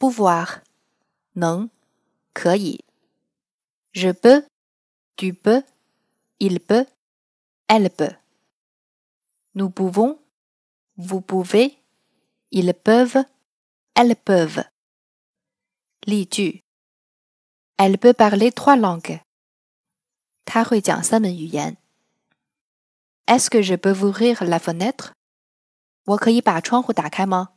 pouvoir 能可以。Je peux, tu peux, il peut, elle peut. Nous pouvons, vous pouvez, ils peuvent, elles peuvent. 例句 Elle peut parler trois langues. Est-ce que je peux ouvrir la fenêtre? 我可以把窗户打开吗？